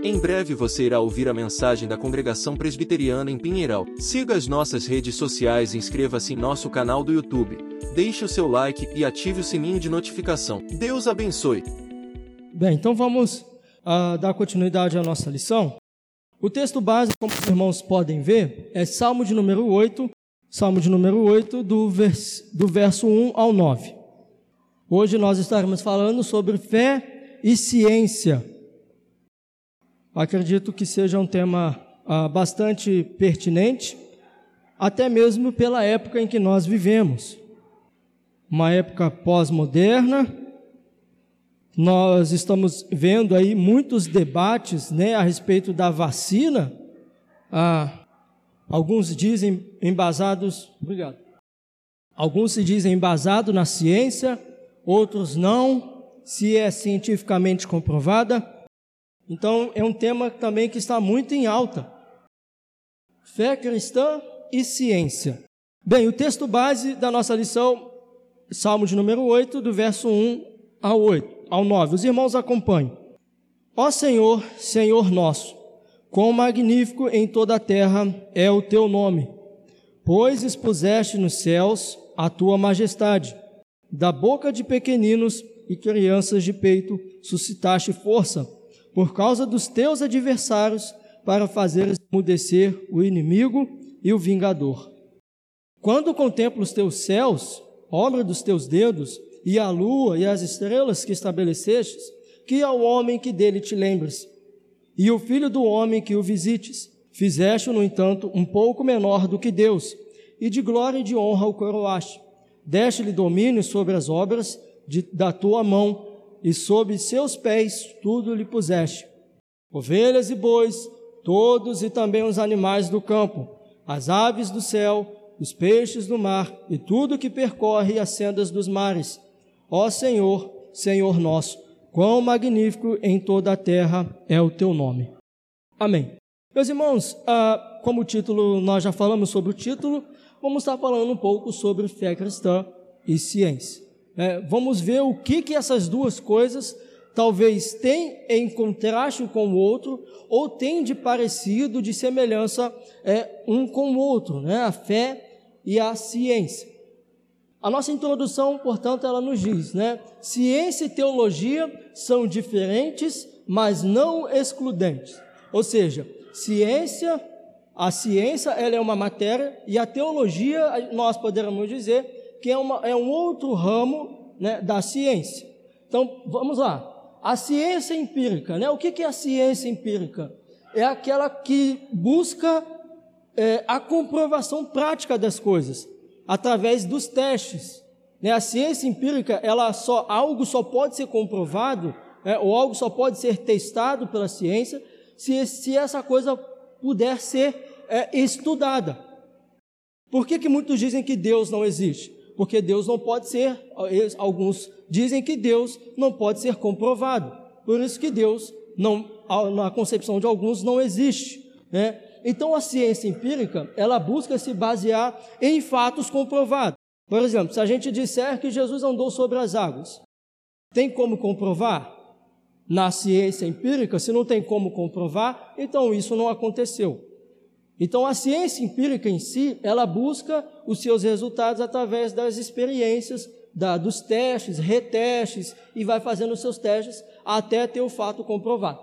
Em breve você irá ouvir a mensagem da Congregação Presbiteriana em Pinheiral. Siga as nossas redes sociais e inscreva-se em nosso canal do YouTube. Deixe o seu like e ative o sininho de notificação. Deus abençoe. Bem, então vamos uh, dar continuidade à nossa lição. O texto básico, como os irmãos podem ver, é Salmo de número 8, Salmo de número 8, do, vers, do verso 1 ao 9. Hoje nós estaremos falando sobre fé e ciência. Acredito que seja um tema ah, bastante pertinente, até mesmo pela época em que nós vivemos. Uma época pós-moderna, nós estamos vendo aí muitos debates né, a respeito da vacina. Ah, Alguns dizem embasados, obrigado. Alguns se dizem embasado na ciência, outros não, se é cientificamente comprovada. Então é um tema também que está muito em alta. Fé cristã e ciência. Bem, o texto base da nossa lição, Salmo de número 8, do verso 1 ao 8, ao 9. Os irmãos acompanhem. Ó Senhor, Senhor nosso, Quão magnífico em toda a terra é o teu nome, pois expuseste nos céus a tua majestade. Da boca de pequeninos e crianças de peito suscitaste força, por causa dos teus adversários, para fazeres emudecer o inimigo e o vingador. Quando contemplo os teus céus, obra dos teus dedos, e a lua e as estrelas que estabelecestes, que ao homem que dele te lembres e o filho do homem que o visites. Fizeste, no entanto, um pouco menor do que Deus, e de glória e de honra o coroaste. Deste-lhe domínio sobre as obras de, da tua mão, e sob seus pés tudo lhe puseste. Ovelhas e bois, todos e também os animais do campo, as aves do céu, os peixes do mar e tudo que percorre as sendas dos mares. Ó Senhor, Senhor nosso, Quão magnífico em toda a terra é o teu nome. Amém. Meus irmãos, ah, como o título, nós já falamos sobre o título, vamos estar falando um pouco sobre fé cristã e ciência. É, vamos ver o que, que essas duas coisas talvez têm em contraste com o outro, ou têm de parecido, de semelhança é, um com o outro, né? a fé e a ciência. A nossa introdução, portanto, ela nos diz, né? Ciência e teologia são diferentes, mas não excludentes. Ou seja, ciência, a ciência, ela é uma matéria e a teologia, nós poderíamos dizer que é, uma, é um outro ramo né, da ciência. Então, vamos lá. A ciência empírica, né? O que, que é a ciência empírica? É aquela que busca é, a comprovação prática das coisas através dos testes. Né? A ciência empírica, ela só algo só pode ser comprovado, né? ou algo só pode ser testado pela ciência, se, se essa coisa puder ser é, estudada. Por que, que muitos dizem que Deus não existe? Porque Deus não pode ser, alguns dizem que Deus não pode ser comprovado. Por isso que Deus, não, na concepção de alguns, não existe. Né? Então a ciência empírica, ela busca se basear em fatos comprovados. Por exemplo, se a gente disser que Jesus andou sobre as águas, tem como comprovar? Na ciência empírica, se não tem como comprovar, então isso não aconteceu. Então a ciência empírica em si, ela busca os seus resultados através das experiências, da, dos testes, retestes, e vai fazendo os seus testes até ter o fato comprovado.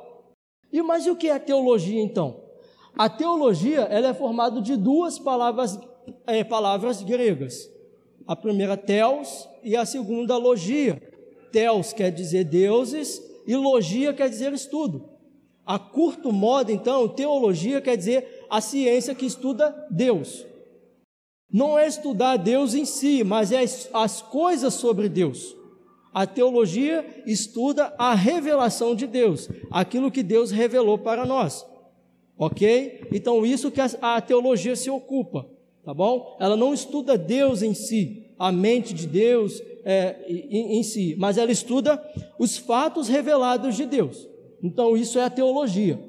E mas e o que é teologia então? A teologia ela é formada de duas palavras, é, palavras gregas. A primeira, teos, e a segunda, logia. Teos quer dizer deuses e logia quer dizer estudo. A curto modo, então, teologia quer dizer a ciência que estuda Deus. Não é estudar Deus em si, mas é as coisas sobre Deus. A teologia estuda a revelação de Deus, aquilo que Deus revelou para nós. Ok? Então, isso que a, teologia se ocupa, tá bom? Ela não estuda Deus em si, a mente de Deus é, em, em si, mas ela estuda os fatos revelados de Deus. Então, isso é a teologia.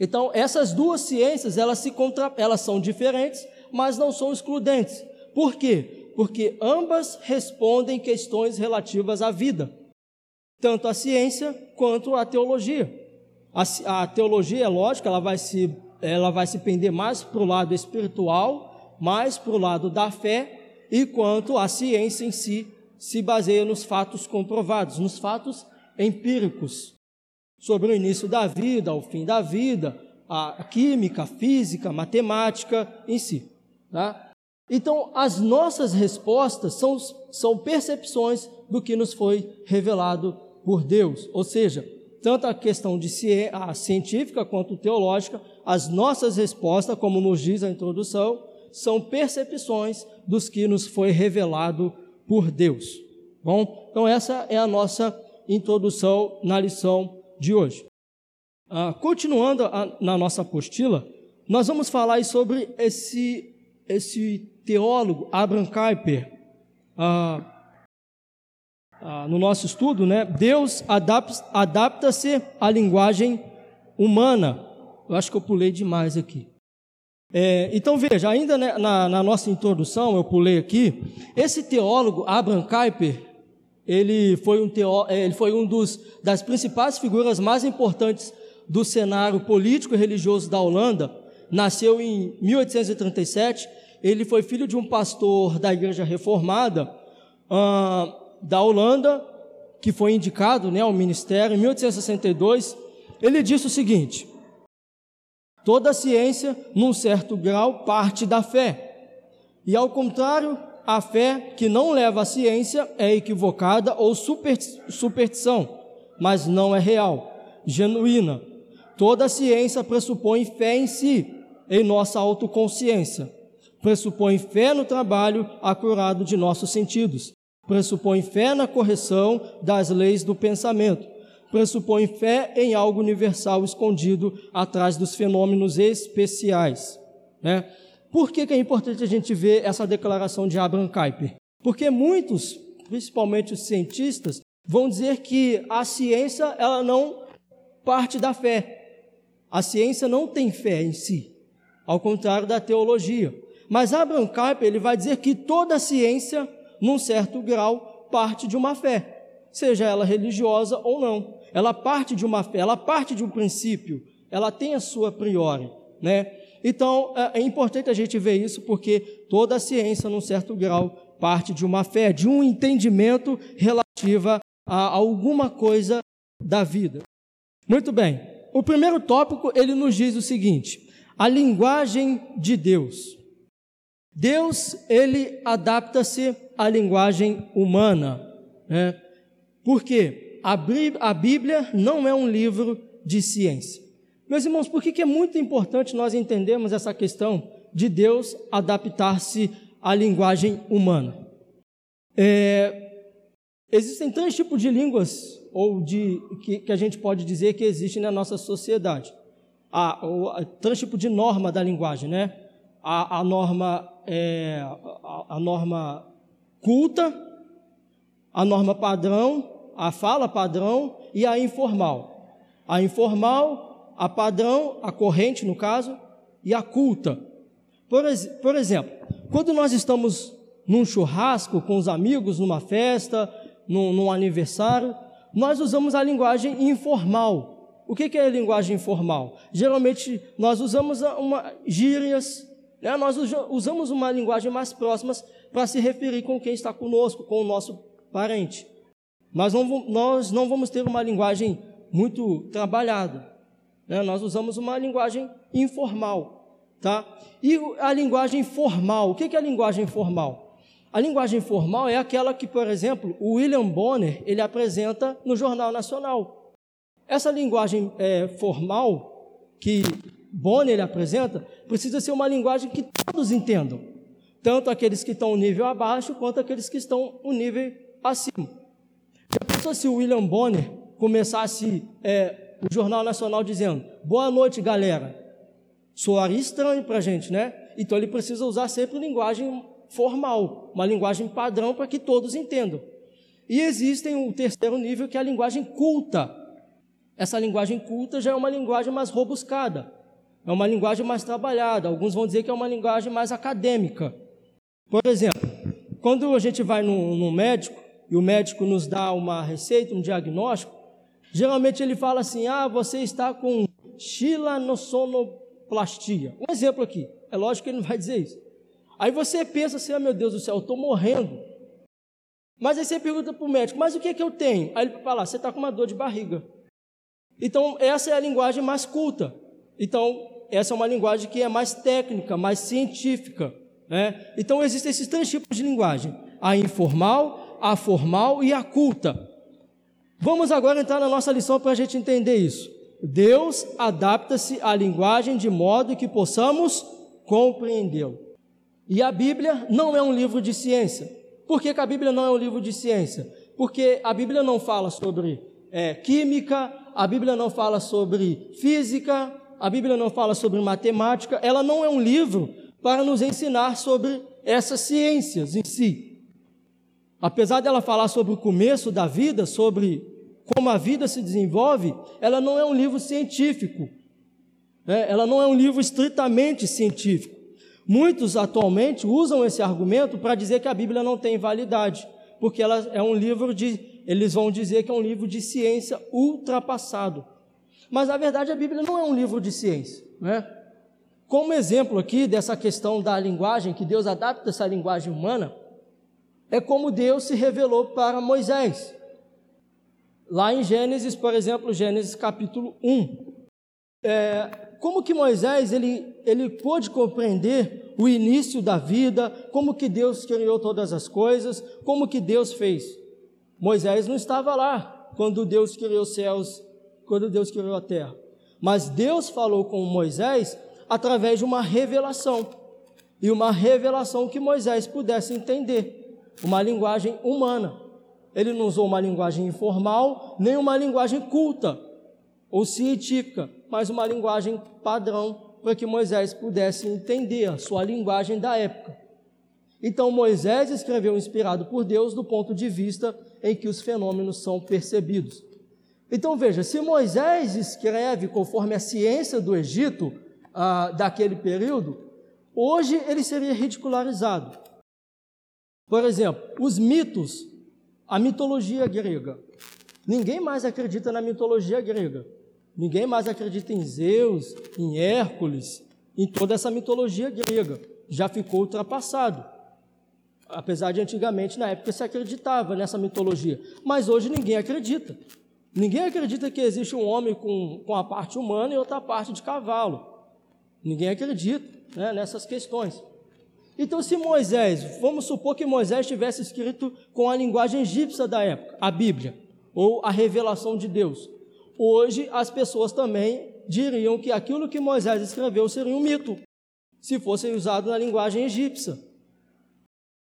Então, essas duas ciências, elas, se contra, elas são diferentes, mas não são excludentes. Por quê? Porque ambas respondem questões relativas à vida, tanto a ciência quanto a teologia. A, a teologia é lógica, ela vai se, ela vai se pender mais para o lado espiritual, mais para o lado da fé, enquanto a ciência em si se baseia nos fatos comprovados, nos fatos empíricos, sobre o início da vida, o fim da vida, a química, a física, a matemática em si. Tá? Então, as nossas respostas são, são percepções do que nos foi revelado por Deus. Ou seja, tanto a questão de a científica quanto teológica, as nossas respostas, como nos diz a introdução, são percepções dos que nos foi revelado por Deus. Bom, então essa é a nossa introdução na lição de hoje. Ah, continuando a, na nossa apostila, nós vamos falar sobre esse, esse teólogo, Abraham Kuyper. Ah, ah, no nosso estudo, né? Deus adapta-se adapta à linguagem humana. Eu acho que eu pulei demais aqui. É, então veja, ainda né, na, na, nossa introdução, eu pulei aqui, esse teólogo, Abraham Kuyper, ele foi um, teó, é, ele foi um dos, das principais figuras mais importantes do cenário político e religioso da Holanda, nasceu em 1837, ele foi filho de um pastor da igreja reformada da Holanda, que foi indicado né, ao ministério em 1862, ele disse o seguinte, Toda ciência, num certo grau, parte da fé. E ao contrário, a fé que não leva à ciência é equivocada ou superstição, mas não é real, genuína. Toda ciência pressupõe fé em si, em nossa autoconsciência. Pressupõe fé no trabalho acurado de nossos sentidos. Pressupõe fé na correção das leis do pensamento pressupõe fé em algo universal escondido atrás dos fenômenos especiais. Né? Por que, que é importante a gente ver essa declaração de Abraham Kuyper? Porque muitos, principalmente os cientistas, vão dizer que a ciência ela não parte da fé. A ciência não tem fé em si, ao contrário da teologia. Mas Abraham Kuyper ele vai dizer que toda ciência, num certo grau, parte de uma fé, seja ela religiosa ou não ela parte de uma fé, ela parte de um princípio, ela tem a sua priori, né? Então, é, é importante a gente ver isso porque toda a ciência, num certo grau, parte de uma fé, de um entendimento relativa a alguma coisa da vida. Muito bem. O primeiro tópico, ele nos diz o seguinte: a linguagem de Deus. Deus, ele adapta-se à linguagem humana, né? Por quê? a Bíblia não é um livro de ciência. Meus irmãos, por que é muito importante nós entendermos essa questão de Deus adaptar-se à linguagem humana? É, existem três tipos de línguas ou de que, que, a gente pode dizer que existem na nossa sociedade. Há, três tipos de norma da linguagem, né? A, a norma é, a, a norma culta, a norma padrão a fala padrão e a informal. A informal, a padrão, a corrente no caso, e a culta. Por, por exemplo, quando nós estamos num churrasco com os amigos, numa festa, num, num aniversário, nós usamos a linguagem informal. O que, que é a linguagem informal? Geralmente nós usamos uma, gírias, né? nós usamos uma linguagem mais próxima para se referir com quem está conosco, com o nosso parente. Nós não, nós não vamos ter uma linguagem muito trabalhada. Né? Nós usamos uma linguagem informal. Tá? E a linguagem formal, o que é a linguagem formal? A linguagem formal é aquela que, por exemplo, o William Bonner ele apresenta no Jornal Nacional. Essa linguagem é, formal que Bonner ele apresenta precisa ser uma linguagem que todos entendam, tanto aqueles que estão no nível abaixo quanto aqueles que estão no nível acima. Já pensou se o William Bonner começasse é, o Jornal Nacional dizendo: Boa noite, galera? Soaria estranho para a gente, né? Então ele precisa usar sempre linguagem formal, uma linguagem padrão para que todos entendam. E existem o terceiro nível, que é a linguagem culta. Essa linguagem culta já é uma linguagem mais robuscada, é uma linguagem mais trabalhada. Alguns vão dizer que é uma linguagem mais acadêmica. Por exemplo, quando a gente vai no médico, e o médico nos dá uma receita, um diagnóstico, Geralmente ele fala assim: ah, você está com xilanosonoplastia. Um exemplo aqui. É lógico que ele não vai dizer isso. Aí você pensa assim: ah, meu Deus do céu, eu estou morrendo. Mas aí você pergunta para o médico: mas o que é que eu tenho? Aí ele vai falar: você está com uma dor de barriga. Então, essa é a linguagem mais culta. Então, essa é uma linguagem que é mais técnica, mais científica. Né? Então, existem esses três tipos de linguagem: a informal, a formal e a culta. Vamos agora entrar na nossa lição para a gente entender isso. Deus adapta-se à linguagem de modo que possamos compreendê-lo. E a Bíblia não é um livro de ciência. Por que, que, a Bíblia não é um livro de ciência? Porque a Bíblia não fala sobre é, química, a Bíblia não fala sobre física, a Bíblia não fala sobre matemática, ela não é um livro para nos ensinar sobre essas ciências em si. Apesar dela falar sobre o começo da vida, sobre como a vida se desenvolve, ela não é um livro científico. Né? Ela não é um livro estritamente científico. Muitos atualmente usam esse argumento para dizer que a Bíblia não tem validade, porque ela é um livro de, eles vão dizer que é um livro de ciência ultrapassado. Mas na verdade a Bíblia não é um livro de ciência, né? Como exemplo aqui dessa questão da linguagem, que Deus adapta essa linguagem humana, é como Deus se revelou para Moisés. Lá em Gênesis, por exemplo, Gênesis capítulo 1. É, como que Moisés ele, ele pôde compreender o início da vida, como que Deus criou todas as coisas, como que Deus fez? Moisés não estava lá quando Deus criou os céus, quando Deus criou a terra. Mas Deus falou com Moisés através de uma revelação. E uma revelação que Moisés pudesse entender, uma linguagem humana. Ele não usou uma linguagem informal, nem uma linguagem culta ou científica, mas uma linguagem padrão para que Moisés pudesse entender a sua linguagem da época. Então Moisés escreveu inspirado por Deus do ponto de vista em que os fenômenos são percebidos. Então veja, se Moisés escreve conforme a ciência do Egito ah, daquele período, hoje ele seria ridicularizado. Por exemplo, os mitos a mitologia grega. Ninguém mais acredita na mitologia grega. Ninguém mais acredita em Zeus, em Hércules, em toda essa mitologia grega. Já ficou ultrapassado. Apesar de antigamente, na época, se acreditava nessa mitologia. Mas hoje ninguém acredita. Ninguém acredita que existe um homem com, com a parte humana e outra parte de cavalo. Ninguém acredita né, nessas questões. Então, se Moisés, vamos supor que Moisés tivesse escrito com a linguagem egípcia da época, a Bíblia, ou a revelação de Deus, hoje as pessoas também diriam que aquilo que Moisés escreveu seria um mito, se fosse usado na linguagem egípcia.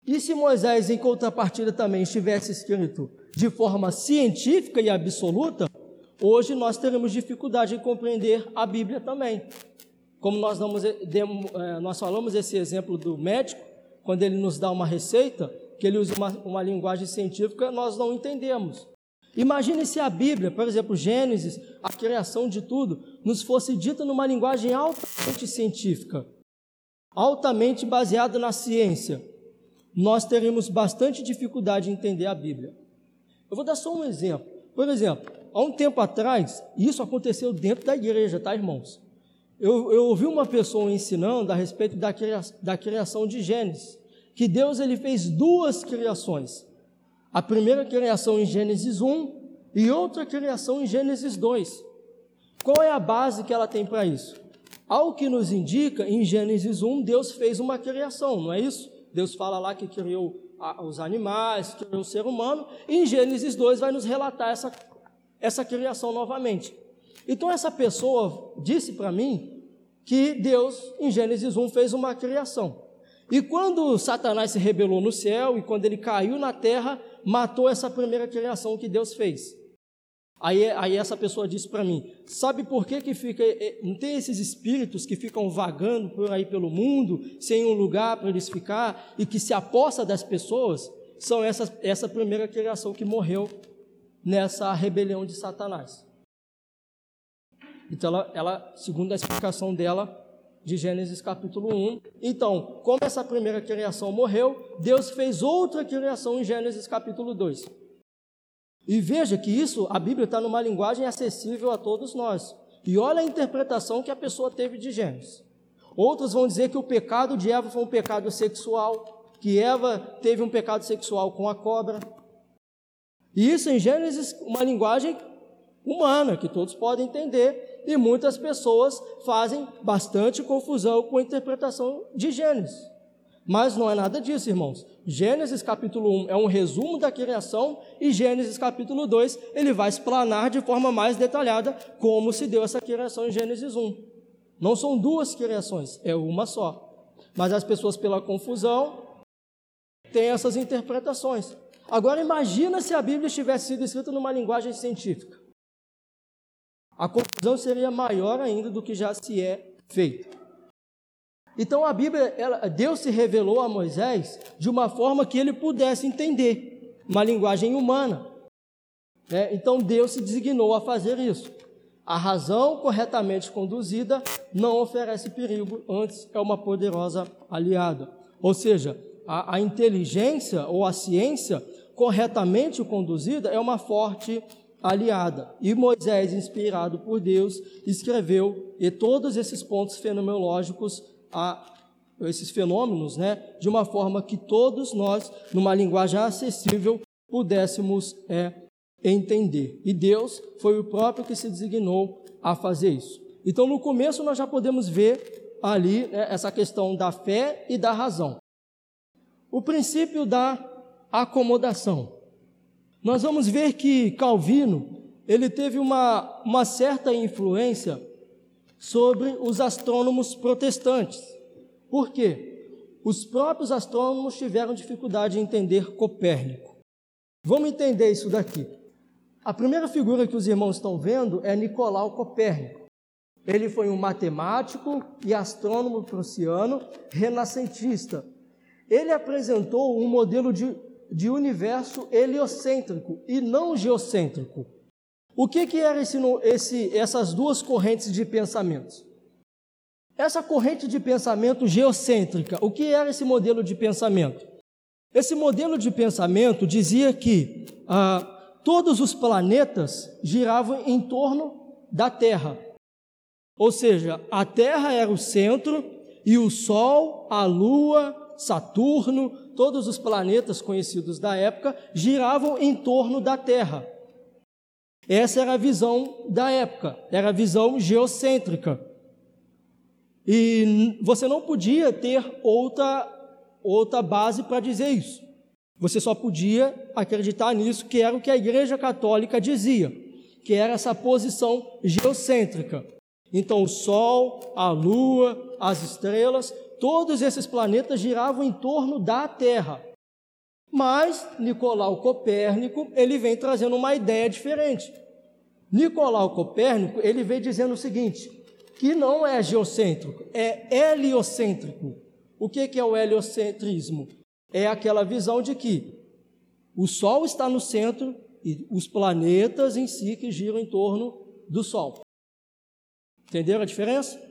E se Moisés, em contrapartida, também estivesse escrito de forma científica e absoluta, hoje nós teremos dificuldade em compreender a Bíblia também. Como nós, damos, é, nós falamos esse exemplo do médico, quando ele nos dá uma receita, que ele usa uma, uma linguagem científica, nós não entendemos. Imagine se a Bíblia, por exemplo, Gênesis, a criação de tudo, nos fosse dita numa linguagem altamente científica, altamente baseada na ciência. Nós teríamos bastante dificuldade em entender a Bíblia. Eu vou dar só um exemplo. Por exemplo, há um tempo atrás, isso aconteceu dentro da igreja, tá, irmãos? Eu, eu ouvi uma pessoa ensinando a respeito da, criação, da criação de Gênesis, que Deus ele fez duas criações. A primeira criação em Gênesis 1 e outra criação em Gênesis 2. Qual é a base que ela tem para isso? Ao que nos indica, em Gênesis 1, Deus fez uma criação, não é isso? Deus fala lá que criou os animais, criou o ser humano, e em Gênesis 2 vai nos relatar essa, essa criação novamente. Então essa pessoa disse para mim que Deus, em Gênesis 1, fez uma criação. E quando Satanás se rebelou no céu e quando ele caiu na terra, matou essa primeira criação que Deus fez. Aí, aí essa pessoa disse para mim: sabe por que, que fica. Eh, não tem esses espíritos que ficam vagando por aí pelo mundo, sem um lugar para eles ficar, e que se aposta das pessoas? São essa, essa primeira criação que morreu nessa rebelião de Satanás. Então, ela, ela, segundo a explicação dela, de Gênesis capítulo 1. Então, como essa primeira criação morreu, Deus fez outra criação em Gênesis capítulo 2. E veja que isso, a Bíblia está numa linguagem acessível a todos nós. E olha a interpretação que a pessoa teve de Gênesis. Outros vão dizer que o pecado de Eva foi um pecado sexual, que Eva teve um pecado sexual com a cobra. E isso em Gênesis, uma linguagem humana, que todos podem entender, e muitas pessoas fazem bastante confusão com a interpretação de Gênesis. Mas não é nada disso, irmãos. Gênesis capítulo 1 é um resumo da criação e Gênesis capítulo 2 ele vai explanar de forma mais detalhada como se deu essa criação em Gênesis 1. Não são duas criações, é uma só. Mas as pessoas pela confusão têm essas interpretações. Agora imagina se a Bíblia tivesse sido escrita numa linguagem científica. A confusão seria maior ainda do que já se é feita. Então a Bíblia, ela, Deus se revelou a Moisés de uma forma que ele pudesse entender, uma linguagem humana. Né? Então Deus se designou a fazer isso. A razão corretamente conduzida não oferece perigo, antes é uma poderosa aliada. Ou seja, a, a inteligência ou a ciência corretamente conduzida é uma forte aliada. E Moisés, inspirado por Deus, escreveu e todos esses pontos fenomenológicos a esses fenômenos, né, de uma forma que todos nós, numa linguagem acessível, pudéssemos é, entender. E Deus foi o próprio que se designou a fazer isso. Então, no começo, nós já podemos ver ali né, essa questão da fé e da razão. O princípio da acomodação. Nós vamos ver que Calvino ele teve uma, uma certa influência sobre os astrônomos protestantes. Por quê? Os próprios astrônomos tiveram dificuldade em entender Copérnico. Vamos entender isso daqui. A primeira figura que os irmãos estão vendo é Nicolau Copérnico. Ele foi um matemático e astrônomo prussiano renascentista. Ele apresentou um modelo de, de universo heliocêntrico e não geocêntrico. O que, que eram esse, esse, essas duas correntes de pensamentos? Essa corrente de pensamento geocêntrica, o que era esse modelo de pensamento? Esse modelo de pensamento dizia que ah, todos os planetas giravam em torno da Terra. Ou seja, a Terra era o centro e o Sol, a Lua, Saturno, todos os planetas conhecidos da época giravam em torno da Terra. Essa era a visão da época, era a visão geocêntrica. E você não podia ter outra, outra base para dizer isso. Você só podia acreditar nisso, que era o que a Igreja Católica dizia, que era essa posição geocêntrica. Então, o Sol, a Lua, as estrelas, todos esses planetas giravam em torno da Terra. Mas Nicolau Copérnico, ele vem trazendo uma ideia diferente. Nicolau Copérnico, ele vem dizendo o seguinte, que não é geocêntrico, é heliocêntrico. O que é o heliocentrismo? É aquela visão de que o Sol está no centro e os planetas em si que giram em torno do Sol. Entenderam a diferença?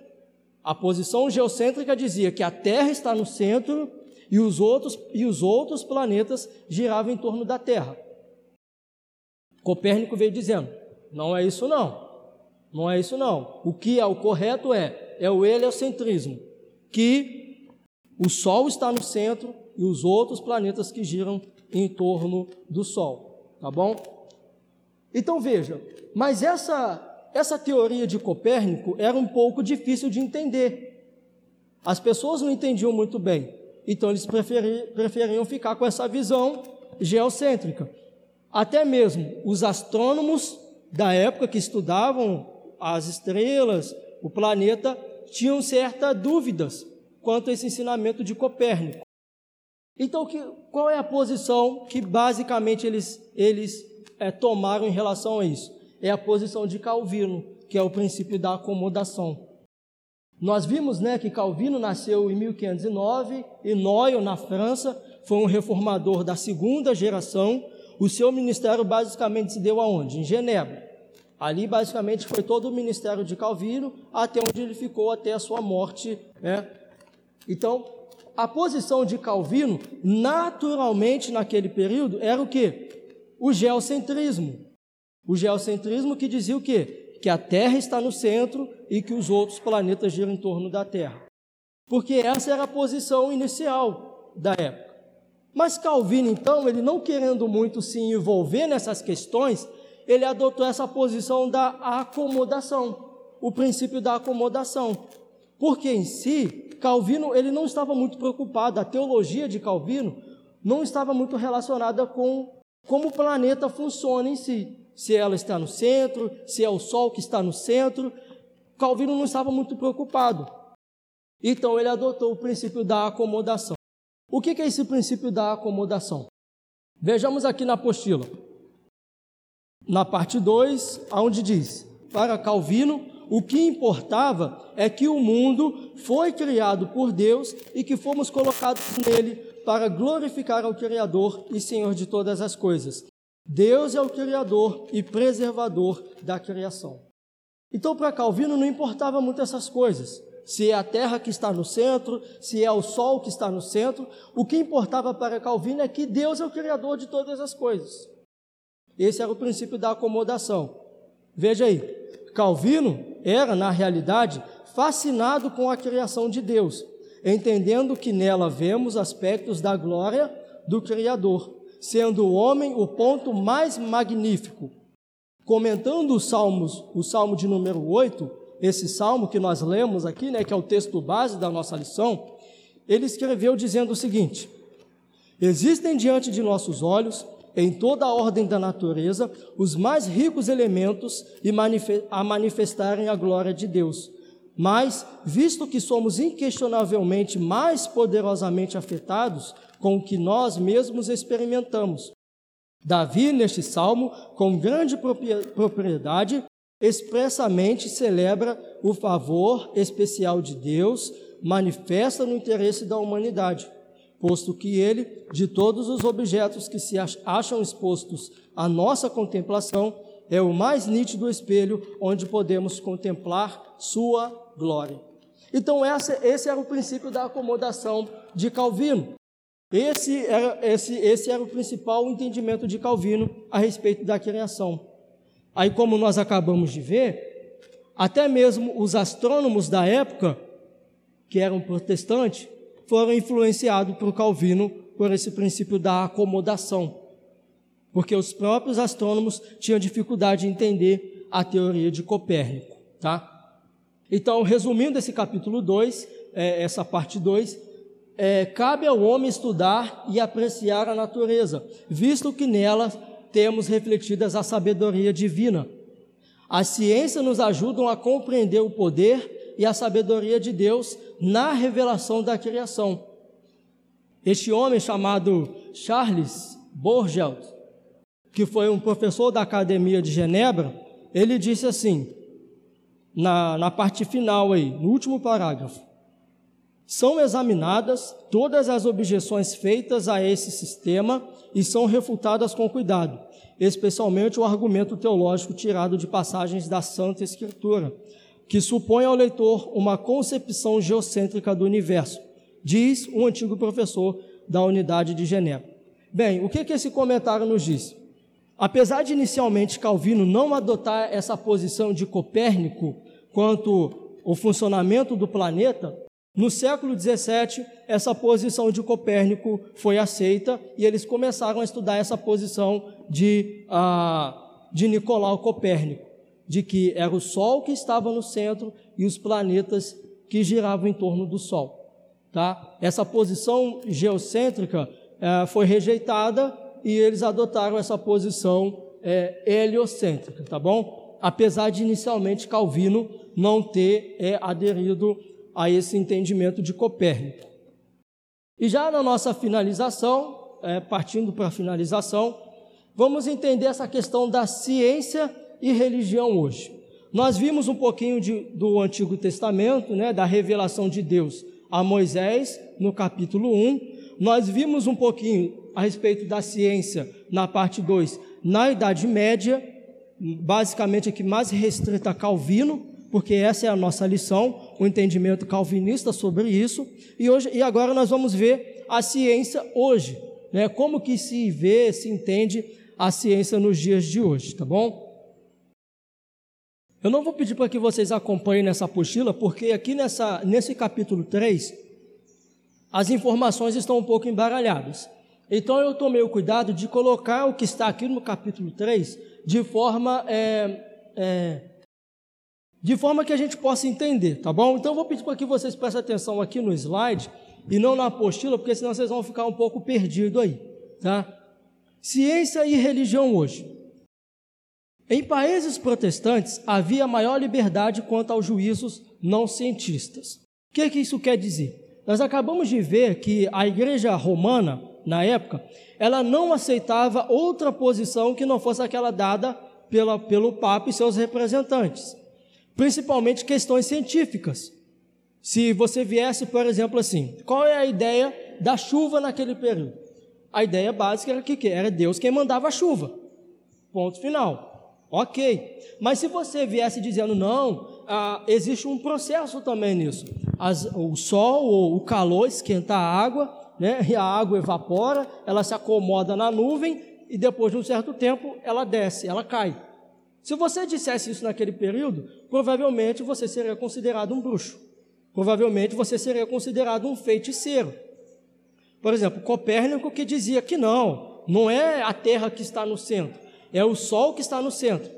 A posição geocêntrica dizia que a Terra está no centro e os outros, e os outros planetas giravam em torno da Terra. Copérnico veio dizendo: não é isso não. Não é isso não. O que é o correto é é o heliocentrismo, que o Sol está no centro e os outros planetas que giram em torno do Sol, tá bom? Então veja, mas essa essa teoria de Copérnico era um pouco difícil de entender. As pessoas não entendiam muito bem. Então eles preferiam, ficar com essa visão geocêntrica. Até mesmo os astrônomos da época que estudavam as estrelas, o planeta, tinham certas dúvidas quanto a esse ensinamento de Copérnico. Então, que, qual é a posição que basicamente eles, eles é, tomaram em relação a isso? É a posição de Calvino, que é o princípio da acomodação. Nós vimos né, que Calvino nasceu em 1509 e Noyon, na França, foi um reformador da segunda geração. O seu ministério basicamente se deu aonde? Em Genebra. Ali, basicamente, foi todo o ministério de Calvino, até onde ele ficou até a sua morte. Né? Então, a posição de Calvino, naturalmente, naquele período, era o quê? o geocentrismo. O geocentrismo que dizia o quê? Que a Terra está no centro e que os outros planetas giram em torno da Terra. Porque essa era a posição inicial da época. Mas Calvino, então, ele não querendo muito se envolver nessas questões, ele adotou essa posição da acomodação, o princípio da acomodação. Porque em si, Calvino ele não estava muito preocupado, a teologia de Calvino não estava muito relacionada com como o planeta funciona em si. Se ela está no centro, se é o Sol que está no centro. Calvino não estava muito preocupado. Então ele adotou o princípio da acomodação. O que é esse princípio da acomodação? Vejamos aqui na apostila. Na parte 2, onde diz: Para Calvino, o que importava é que o mundo foi criado por Deus e que fomos colocados nele para glorificar ao Criador e Senhor de todas as coisas. Deus é o Criador e preservador da criação. Então, para Calvino, não importava muito essas coisas. Se é a terra que está no centro, se é o sol que está no centro. O que importava para Calvino é que Deus é o Criador de todas as coisas. Esse era o princípio da acomodação. Veja aí, Calvino era, na realidade, fascinado com a criação de Deus, entendendo que nela vemos aspectos da glória do Criador, sendo o homem o ponto mais magnífico. Comentando os Salmos, o Salmo de número 8, esse salmo que nós lemos aqui, né, que é o texto base da nossa lição, ele escreveu dizendo o seguinte: Existem diante de nossos olhos em toda a ordem da natureza os mais ricos elementos a manifestarem a glória de Deus. Mas, visto que somos inquestionavelmente mais poderosamente afetados com o que nós mesmos experimentamos, Davi, neste salmo, com grande propriedade, expressamente celebra o favor especial de Deus, manifesta no interesse da humanidade posto que ele, de todos os objetos que se acham expostos à nossa contemplação, é o mais nítido espelho onde podemos contemplar sua glória. Então, essa, esse era o princípio da acomodação de Calvino. Esse era, esse, esse era o principal entendimento de Calvino a respeito da criação. Aí, como nós acabamos de ver, até mesmo os astrônomos da época, que eram protestantes, foram influenciados por Calvino por esse princípio da acomodação, porque os próprios astrônomos tinham dificuldade de entender a teoria de Copérnico, tá? Então, resumindo esse capítulo 2, é, essa parte 2, é, cabe ao homem estudar e apreciar a natureza, visto que nela temos refletidas a sabedoria divina. A ciência nos ajuda a compreender o poder e a sabedoria de Deus na revelação da criação. Este homem chamado Charles Borgelt, que foi um professor da Academia de Genebra, ele disse assim, na, na parte final aí, no último parágrafo, são examinadas todas as objeções feitas a esse sistema e são refutadas com cuidado, especialmente o argumento teológico tirado de passagens da Santa Escritura, que supõe ao leitor uma concepção geocêntrica do universo, diz um antigo professor da unidade de Genebra. Bem, o que, que esse comentário nos diz? Apesar de inicialmente Calvino não adotar essa posição de Copérnico quanto o funcionamento do planeta, no século XVII, essa posição de Copérnico foi aceita e eles começaram a estudar essa posição de, uh, de Nicolau Copérnico de que era o Sol que estava no centro e os planetas que giravam em torno do Sol. Tá? Essa posição geocêntrica é, foi rejeitada e eles adotaram essa posição é, heliocêntrica, tá bom? Apesar de inicialmente Calvino não ter é, aderido a esse entendimento de Copérnico. E já na nossa finalização, é, partindo para a finalização, vamos entender essa questão da ciência e religião hoje. Nós vimos um pouquinho de, do Antigo Testamento, né, da revelação de Deus a Moisés, no capítulo 1. Nós vimos um pouquinho a respeito da ciência na parte 2, na Idade Média, basicamente aqui mais restrita a Calvino, porque essa é a nossa lição, o entendimento calvinista sobre isso. E, hoje, e agora nós vamos ver a ciência hoje, né, como que se vê, se entende a ciência nos dias de hoje, tá bom? Eu não vou pedir para que vocês acompanhem nessa apostila, porque aqui nessa, nesse capítulo 3, as informações estão um pouco embaralhadas. Então eu tomei o cuidado de colocar o que está aqui no capítulo 3 de forma, é, é, de forma que a gente possa entender, tá bom? Então eu vou pedir para que vocês prestem atenção aqui no slide e não na apostila, porque senão vocês vão ficar um pouco perdidos aí, tá? Ciência e religião hoje. Em países protestantes havia maior liberdade quanto aos juízos não cientistas. O que, que isso quer dizer? Nós acabamos de ver que a igreja romana, na época, ela não aceitava outra posição que não fosse aquela dada pela, pelo Papa e seus representantes, principalmente questões científicas. Se você viesse, por exemplo, assim, qual é a ideia da chuva naquele período? A ideia básica era que era Deus quem mandava a chuva. Ponto final. Ok. Mas se você viesse dizendo, não, ah, existe um processo também nisso. As, o sol ou o calor esquenta a água, né, e a água evapora, ela se acomoda na nuvem e depois de um certo tempo ela desce, ela cai. Se você dissesse isso naquele período, provavelmente você seria considerado um bruxo. Provavelmente você seria considerado um feiticeiro. Por exemplo, Copérnico que dizia que não, não é a Terra que está no centro, é o Sol que está no centro.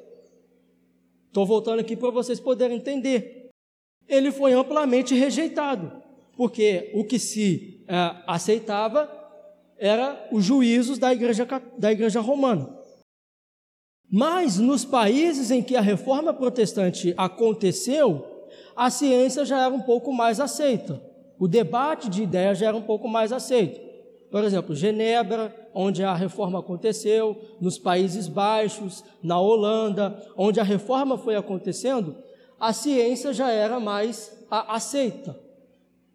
Estou voltando aqui para vocês poderem entender. Ele foi amplamente rejeitado, porque o que se é, aceitava era os juízos da igreja, da igreja romana. Mas nos países em que a reforma protestante aconteceu, a ciência já era um pouco mais aceita. O debate de ideias já era um pouco mais aceito. Por exemplo, Genebra, onde a reforma aconteceu, nos Países Baixos, na Holanda, onde a reforma foi acontecendo, a ciência já era mais aceita,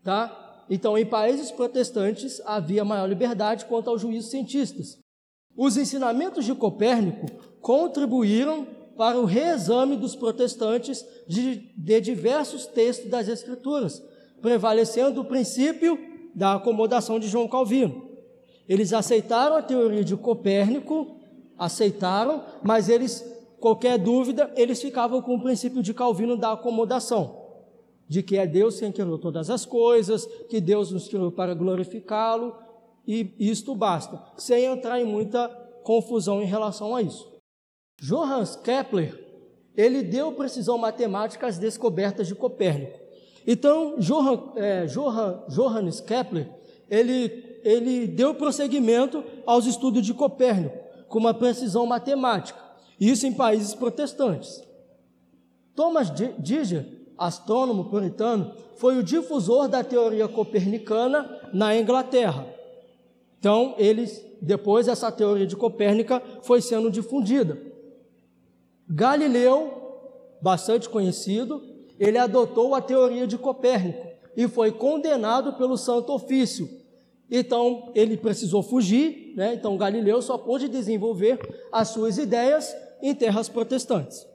tá? Então, em países protestantes havia maior liberdade quanto aos juízos cientistas. Os ensinamentos de Copérnico contribuíram para o reexame dos protestantes de, de diversos textos das Escrituras, prevalecendo o princípio da acomodação de João Calvino. Eles aceitaram a teoria de Copérnico, aceitaram, mas eles, qualquer dúvida, eles ficavam com o princípio de Calvino da acomodação, de que é Deus quem criou todas as coisas, que Deus nos criou para glorificá-lo, e isto basta, sem entrar em muita confusão em relação a isso. Johannes Kepler, ele deu precisão matemática às descobertas de Copérnico. Então, Johann, é, Johann, Johannes Kepler, ele, ele deu prosseguimento aos estudos de Copérnico, com uma precisão matemática, isso em países protestantes. Thomas Diger, astrônomo puritano, foi o difusor da teoria copernicana na Inglaterra. Então, eles, depois essa teoria de Copérnica foi sendo difundida. Galileu, bastante conhecido, ele adotou a teoria de Copérnico e foi condenado pelo Santo Ofício. Então, ele precisou fugir, né? então Galileu só pôde desenvolver as suas ideias em terras protestantes.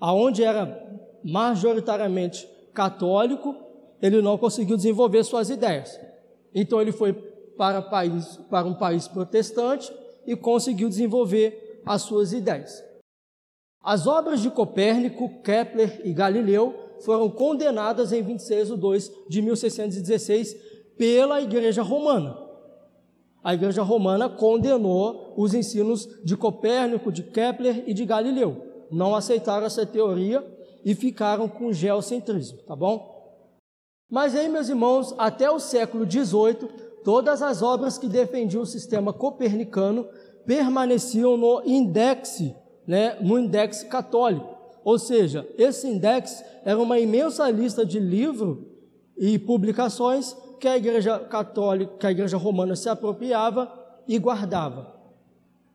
Aonde era majoritariamente católico, ele não conseguiu desenvolver suas ideias. Então ele foi para, país, para um país protestante e conseguiu desenvolver as suas ideias. As obras de Copérnico, Kepler e Galileu foram condenadas em 26 de 2 de 1616 pela Igreja Romana. A Igreja Romana condenou os ensinos de Copérnico, de Kepler e de Galileu. Não aceitaram essa teoria e ficaram com o geocentrismo, tá bom? Mas aí, meus irmãos, até o século XVIII, todas as obras que defendiam o sistema copernicano permaneciam no índice, né, no índice católico. Ou seja, esse index era uma imensa lista de livros e publicações que a Igreja Católica, que a Igreja Romana se apropriava e guardava.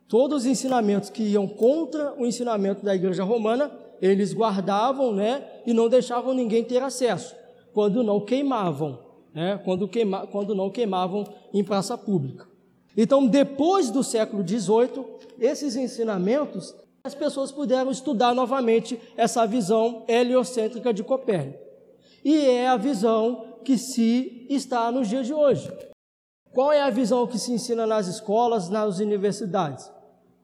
Todos os ensinamentos que iam contra o ensinamento da Igreja Romana, eles guardavam, né, e não deixavam ninguém ter acesso, quando não queimavam, né, quando, queima, quando não queimavam em praça pública. Então, depois do século XVIII, esses ensinamentos as pessoas puderam estudar novamente essa visão heliocêntrica de Copérnico. E é a visão que se está nos dias de hoje. Qual é a visão que se ensina nas escolas, nas universidades?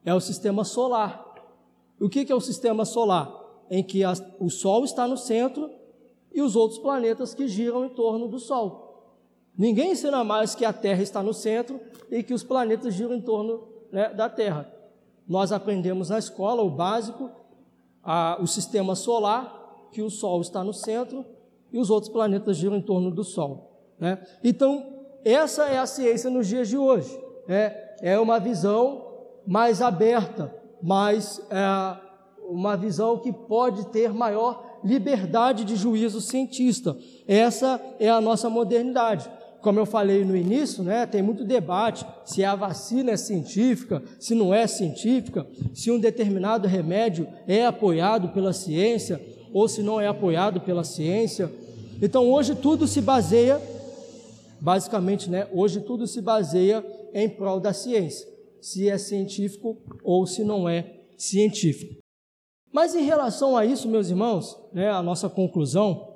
é o sistema solar. O que é o sistema solar? Em que o Sol está no centro e os outros planetas que giram em torno do Sol. Ninguém ensina mais que a Terra está no centro e que os planetas giram em torno né, da Terra. Nós aprendemos na escola, o básico, a, o sistema solar, que o Sol está no centro e os outros planetas giram em torno do Sol. Né? Então, essa é a ciência nos dias de hoje. Né? É uma visão mais aberta, mais é, uma visão que pode ter maior liberdade de juízo cientista. Essa é a nossa modernidade. Como eu falei no início, né, tem muito debate se a vacina é científica, se não é científica, se um determinado remédio é apoiado pela ciência ou se não é apoiado pela ciência. Então hoje tudo se baseia, basicamente, né, hoje tudo se baseia em prol da ciência, se é científico ou se não é científico. Mas em relação a isso, meus irmãos, né, a nossa conclusão,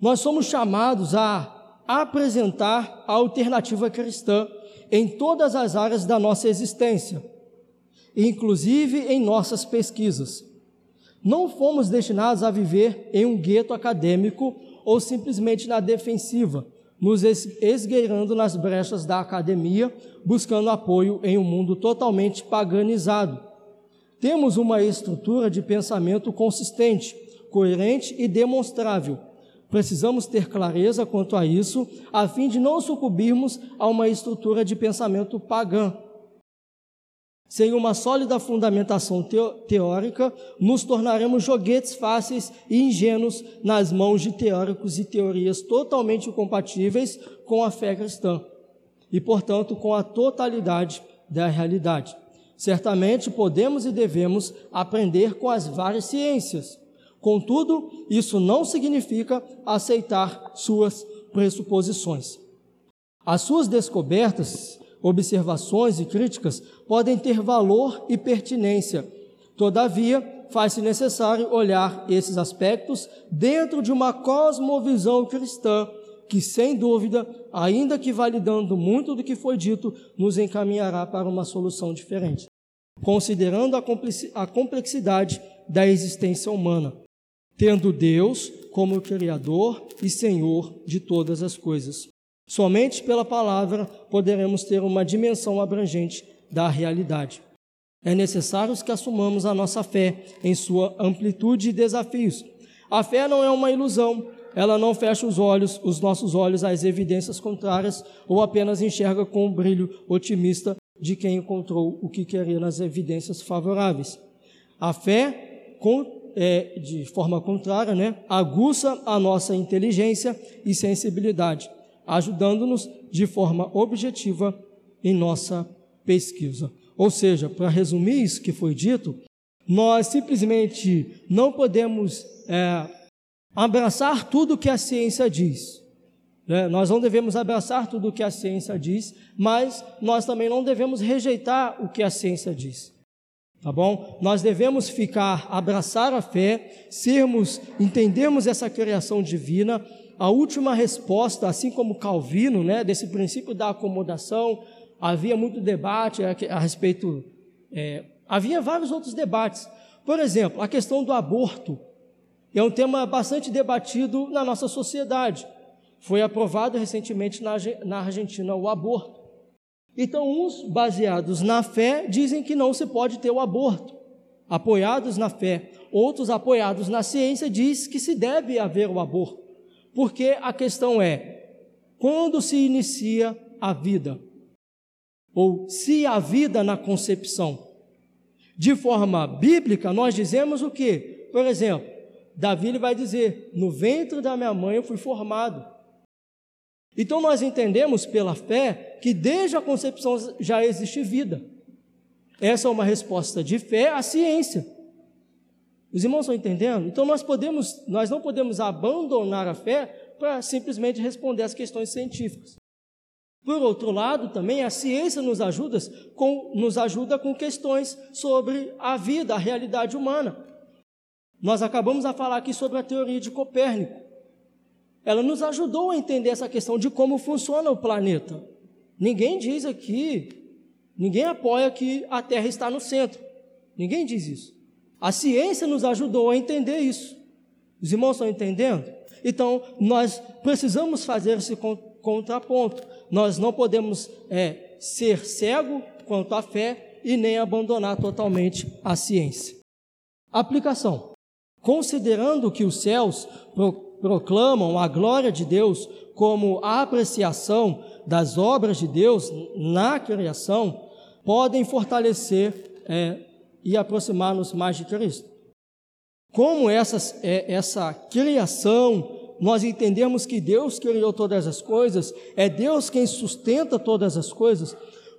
nós somos chamados a apresentar a alternativa cristã em todas as áreas da nossa existência, inclusive em nossas pesquisas. Não fomos destinados a viver em um gueto acadêmico ou simplesmente na defensiva, nos esgueirando nas brechas da academia, buscando apoio em um mundo totalmente paganizado. Temos uma estrutura de pensamento consistente, coerente e demonstrável Precisamos ter clareza quanto a isso, a fim de não sucumbirmos a uma estrutura de pensamento pagã. Sem uma sólida fundamentação teórica, nos tornaremos joguetes fáceis e ingênuos nas mãos de teóricos e teorias totalmente incompatíveis com a fé cristã e, portanto, com a totalidade da realidade. Certamente podemos e devemos aprender com as várias ciências, Contudo, isso não significa aceitar suas pressuposições. As suas descobertas, observações e críticas podem ter valor e pertinência. Todavia, faz-se necessário olhar esses aspectos dentro de uma cosmovisão cristã que, sem dúvida, ainda que validando muito do que foi dito, nos encaminhará para uma solução diferente, considerando a complexidade da existência humana tendo Deus como Criador e Senhor de todas as coisas. Somente pela palavra poderemos ter uma dimensão abrangente da realidade. É necessário que assumamos a nossa fé em sua amplitude e desafios. A fé não é uma ilusão, ela não fecha os olhos, os nossos olhos às evidências contrárias ou apenas enxerga com um brilho otimista de quem encontrou o que queria nas evidências favoráveis. A fé é, de forma contrária, né, aguça a nossa inteligência e sensibilidade, ajudando-nos de forma objetiva em nossa pesquisa. Ou seja, para resumir isso que foi dito, nós simplesmente não podemos é, abraçar tudo que a ciência diz. Né? Nós não devemos abraçar tudo o que a ciência diz, mas nós também não devemos rejeitar o que a ciência diz tá bom? Nós devemos ficar, abraçar a fé, sermos, entendermos essa criação divina. A última resposta, assim como Calvino, né, desse princípio da acomodação, havia muito debate a, a respeito, é, havia vários outros debates. Por exemplo, a questão do aborto é um tema bastante debatido na nossa sociedade. Foi aprovado recentemente na, na Argentina o aborto. Então, uns baseados na fé dizem que não se pode ter o aborto, apoiados na fé. Outros apoiados na ciência diz que se deve haver o aborto. Porque a questão é: quando se inicia a vida? Ou se a vida na concepção? De forma bíblica, nós dizemos o que? Por exemplo, Davi vai dizer: No ventre da minha mãe eu fui formado. Então nós entendemos pela fé que desde a concepção já existe vida. Essa é uma resposta de fé à ciência. Os irmãos estão entendendo? Então nós podemos, nós não podemos abandonar a fé para simplesmente responder às questões científicas. Por outro lado, também a ciência nos ajuda com, nos ajuda com questões sobre a vida, a realidade humana. Nós acabamos a falar aqui sobre a teoria de Copérnico. Ela nos ajudou a entender essa questão de como funciona o planeta. Ninguém diz aqui, Ninguém apoia que a Terra está no centro. Ninguém diz isso. A ciência nos ajudou a entender isso. Os irmãos estão entendendo? Então, nós precisamos fazer esse contraponto. Nós não podemos é, ser cego quanto à fé e nem abandonar totalmente a ciência. Aplicação. Considerando que os céus pro proclamam a glória de Deus como a apreciação das obras de Deus na criação, podem fortalecer é, e aproximar-nos mais de Cristo. Como essas, é, essa criação, nós entendemos que Deus criou todas as coisas, é Deus quem sustenta todas as coisas,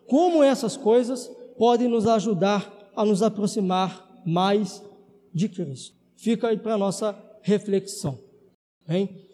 como essas coisas podem nos ajudar a nos aproximar mais de Cristo. Fica aí para a nossa reflexão. Hein?